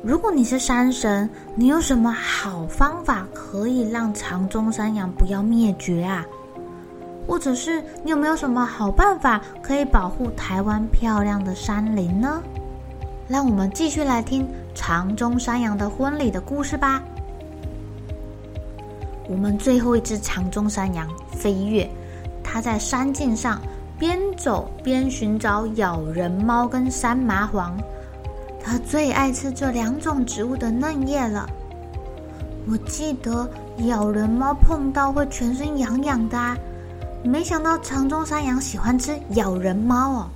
如果你是山神，你有什么好方法可以让长鬃山羊不要灭绝啊？或者是你有没有什么好办法可以保护台湾漂亮的山林呢？让我们继续来听长鬃山羊的婚礼的故事吧。我们最后一只长鬃山羊飞跃，它在山径上边走边寻找咬人猫跟山麻黄。他最爱吃这两种植物的嫩叶了。我记得咬人猫碰到会全身痒痒的啊，没想到长鬃山羊喜欢吃咬人猫哦。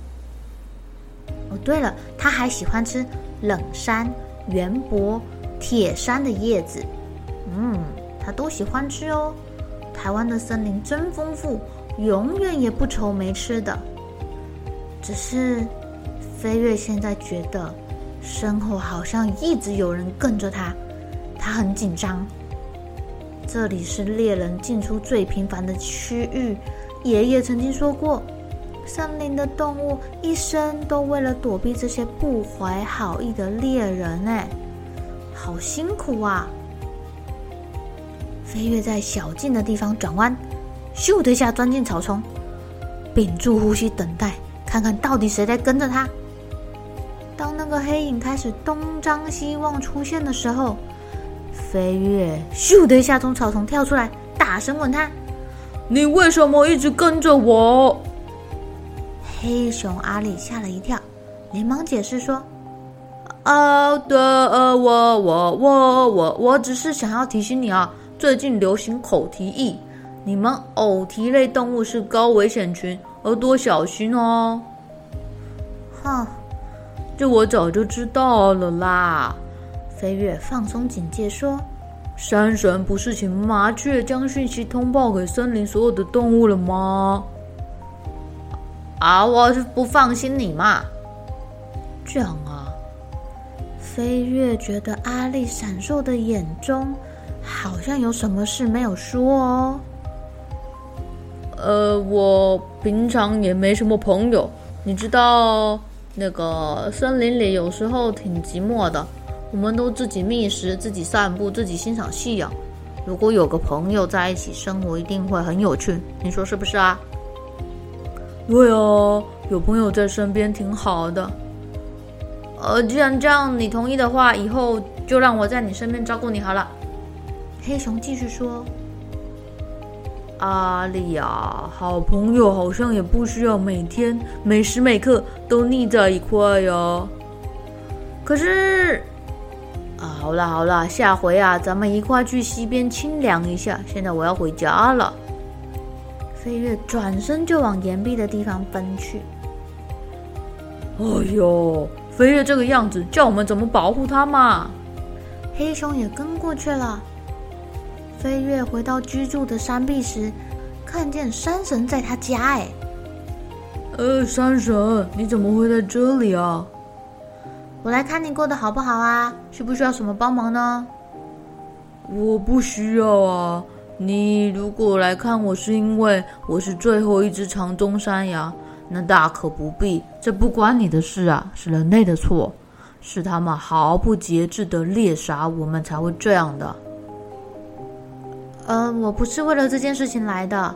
哦，对了，它还喜欢吃冷杉、圆柏、铁杉的叶子。嗯，它都喜欢吃哦。台湾的森林真丰富，永远也不愁没吃的。只是飞跃现在觉得。身后好像一直有人跟着他，他很紧张。这里是猎人进出最频繁的区域。爷爷曾经说过，森林的动物一生都为了躲避这些不怀好意的猎人，哎，好辛苦啊！飞跃在小径的地方转弯，咻的一下钻进草丛，屏住呼吸等待，看看到底谁在跟着他。个黑影开始东张西望出现的时候，飞跃咻的一下从草丛跳出来，大声问他：“你为什么一直跟着我？”黑熊阿力吓了一跳，连忙解释说：“啊，对，呃，我我我我我只是想要提醒你啊，最近流行口蹄疫，你们偶蹄类动物是高危险群，要多小心哦。”哼。这我早就知道了啦！飞跃放松警戒说：“山神不是请麻雀将讯息通报给森林所有的动物了吗？”啊，我是不放心你嘛。这样啊，飞跃觉得阿力闪烁的眼中好像有什么事没有说哦。呃，我平常也没什么朋友，你知道。那个森林里有时候挺寂寞的，我们都自己觅食、自己散步、自己欣赏夕阳。如果有个朋友在一起生活，一定会很有趣。你说是不是啊？对哦，有朋友在身边挺好的。呃，既然这样，你同意的话，以后就让我在你身边照顾你好了。黑熊继续说。阿丽啊，好朋友好像也不需要每天每时每刻都腻在一块哟。可是，啊，好啦好啦，下回啊，咱们一块去溪边清凉一下。现在我要回家了。飞跃转身就往岩壁的地方奔去。哎呦，飞跃这个样子，叫我们怎么保护他嘛？黑熊也跟过去了。飞跃回到居住的山壁时，看见山神在他家。哎，呃，山神，你怎么会在这里啊？我来看你过得好不好啊？需不需要什么帮忙呢？我不需要啊。你如果来看我是因为我是最后一只长鬃山羊，那大可不必。这不关你的事啊，是人类的错，是他们毫不节制的猎杀我们才会这样的。呃，我不是为了这件事情来的。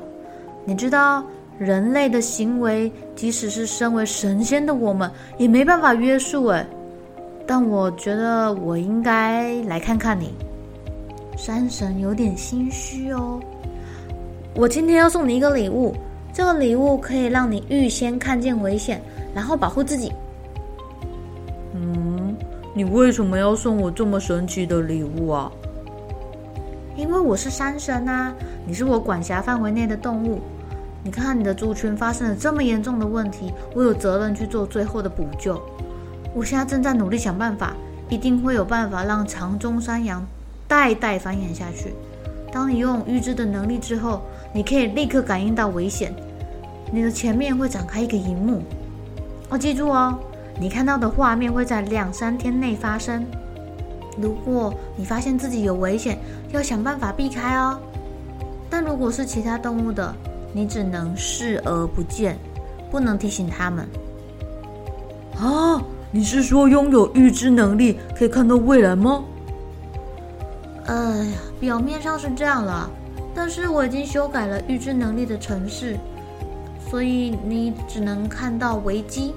你知道，人类的行为，即使是身为神仙的我们，也没办法约束。哎，但我觉得我应该来看看你。山神有点心虚哦。我今天要送你一个礼物，这个礼物可以让你预先看见危险，然后保护自己。嗯，你为什么要送我这么神奇的礼物啊？因为我是山神啊，你是我管辖范围内的动物。你看看你的族群发生了这么严重的问题，我有责任去做最后的补救。我现在正在努力想办法，一定会有办法让长鬃山羊代代繁衍下去。当你拥有预知的能力之后，你可以立刻感应到危险，你的前面会展开一个荧幕。哦，记住哦，你看到的画面会在两三天内发生。如果你发现自己有危险，要想办法避开哦。但如果是其他动物的，你只能视而不见，不能提醒他们。啊，你是说拥有预知能力可以看到未来吗？哎呀，表面上是这样了，但是我已经修改了预知能力的程式，所以你只能看到危机。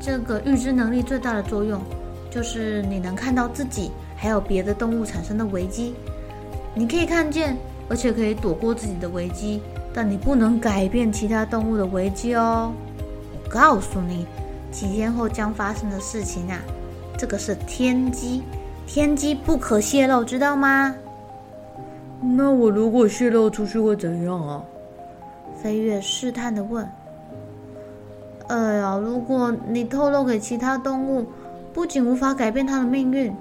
这个预知能力最大的作用，就是你能看到自己还有别的动物产生的危机，你可以看见，而且可以躲过自己的危机，但你不能改变其他动物的危机哦。我告诉你，几天后将发生的事情啊，这个是天机，天机不可泄露，知道吗？那我如果泄露出去会怎样啊？飞跃试探的问。哎呀，如果你透露给其他动物，不仅无法改变他的命运，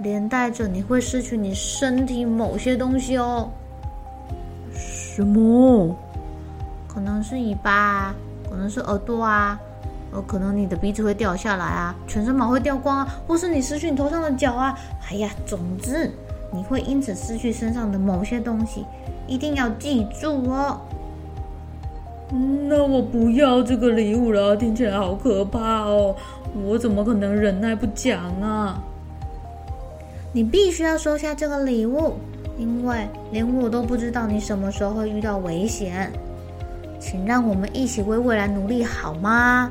连带着你会失去你身体某些东西哦。什么？可能是尾巴，可能是耳朵啊，呃，可能你的鼻子会掉下来啊，全身毛会掉光啊，或是你失去你头上的角啊。哎呀，总之你会因此失去身上的某些东西，一定要记住哦。那我不要这个礼物了，听起来好可怕哦。我怎么可能忍耐不讲啊？你必须要收下这个礼物，因为连我都不知道你什么时候会遇到危险。请让我们一起为未来努力好吗？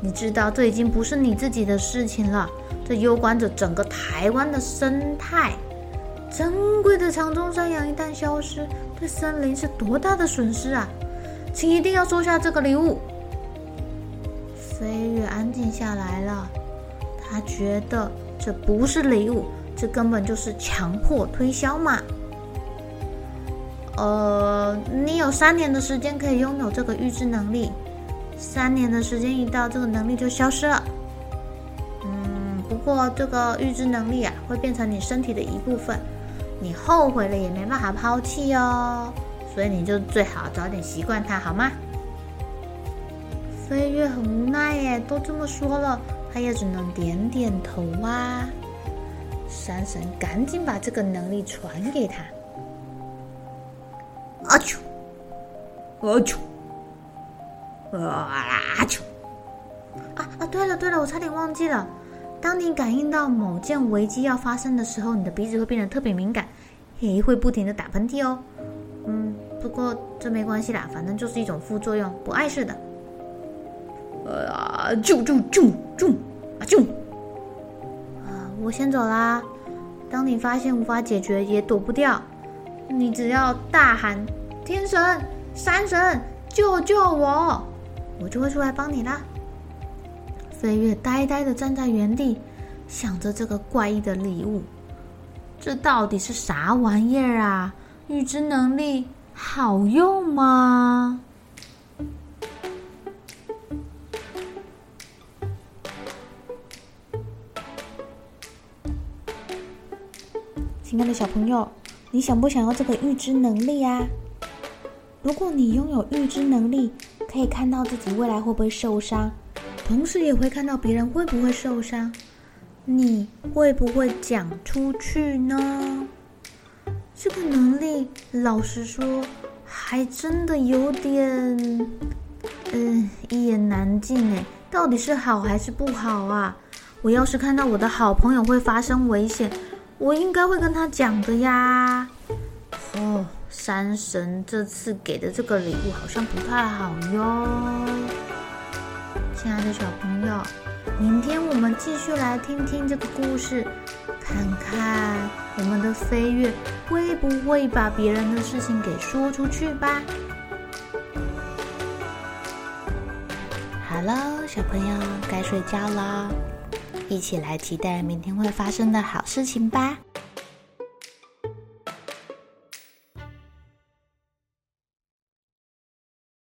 你知道这已经不是你自己的事情了，这攸关着整个台湾的生态。珍贵的长鬃山羊一旦消失，对森林是多大的损失啊！请一定要收下这个礼物。飞跃安静下来了，他觉得这不是礼物，这根本就是强迫推销嘛。呃，你有三年的时间可以拥有这个预知能力，三年的时间一到，这个能力就消失了。嗯，不过这个预知能力啊，会变成你身体的一部分，你后悔了也没办法抛弃哦，所以你就最好早点习惯它，好吗？飞跃很无奈耶，都这么说了，他也只能点点头啊。山神赶紧把这个能力传给他。啊啾，啊啾，啊啾！啊啊！对了对了，我差点忘记了，当你感应到某件危机要发生的时候，你的鼻子会变得特别敏感，也会不停的打喷嚏哦。嗯，不过这没关系啦，反正就是一种副作用，不碍事的。啊！啾啾啾啾！啊啾！啊，我先走啦。当你发现无法解决，也躲不掉，你只要大喊“天神、山神，救救我”，我就会出来帮你啦。飞跃呆呆的站在原地，想着这个怪异的礼物，这到底是啥玩意儿啊？预知能力好用吗？亲爱的小朋友，你想不想要这个预知能力啊？如果你拥有预知能力，可以看到自己未来会不会受伤，同时也会看到别人会不会受伤，你会不会讲出去呢？这个能力，老实说，还真的有点……嗯，一言难尽哎，到底是好还是不好啊？我要是看到我的好朋友会发生危险，我应该会跟他讲的呀。哦，山神这次给的这个礼物好像不太好哟。亲爱的小朋友，明天我们继续来听听这个故事，看看我们的飞跃会不会把别人的事情给说出去吧。好喽，小朋友该睡觉了，一起来期待明天会发生的好事情吧。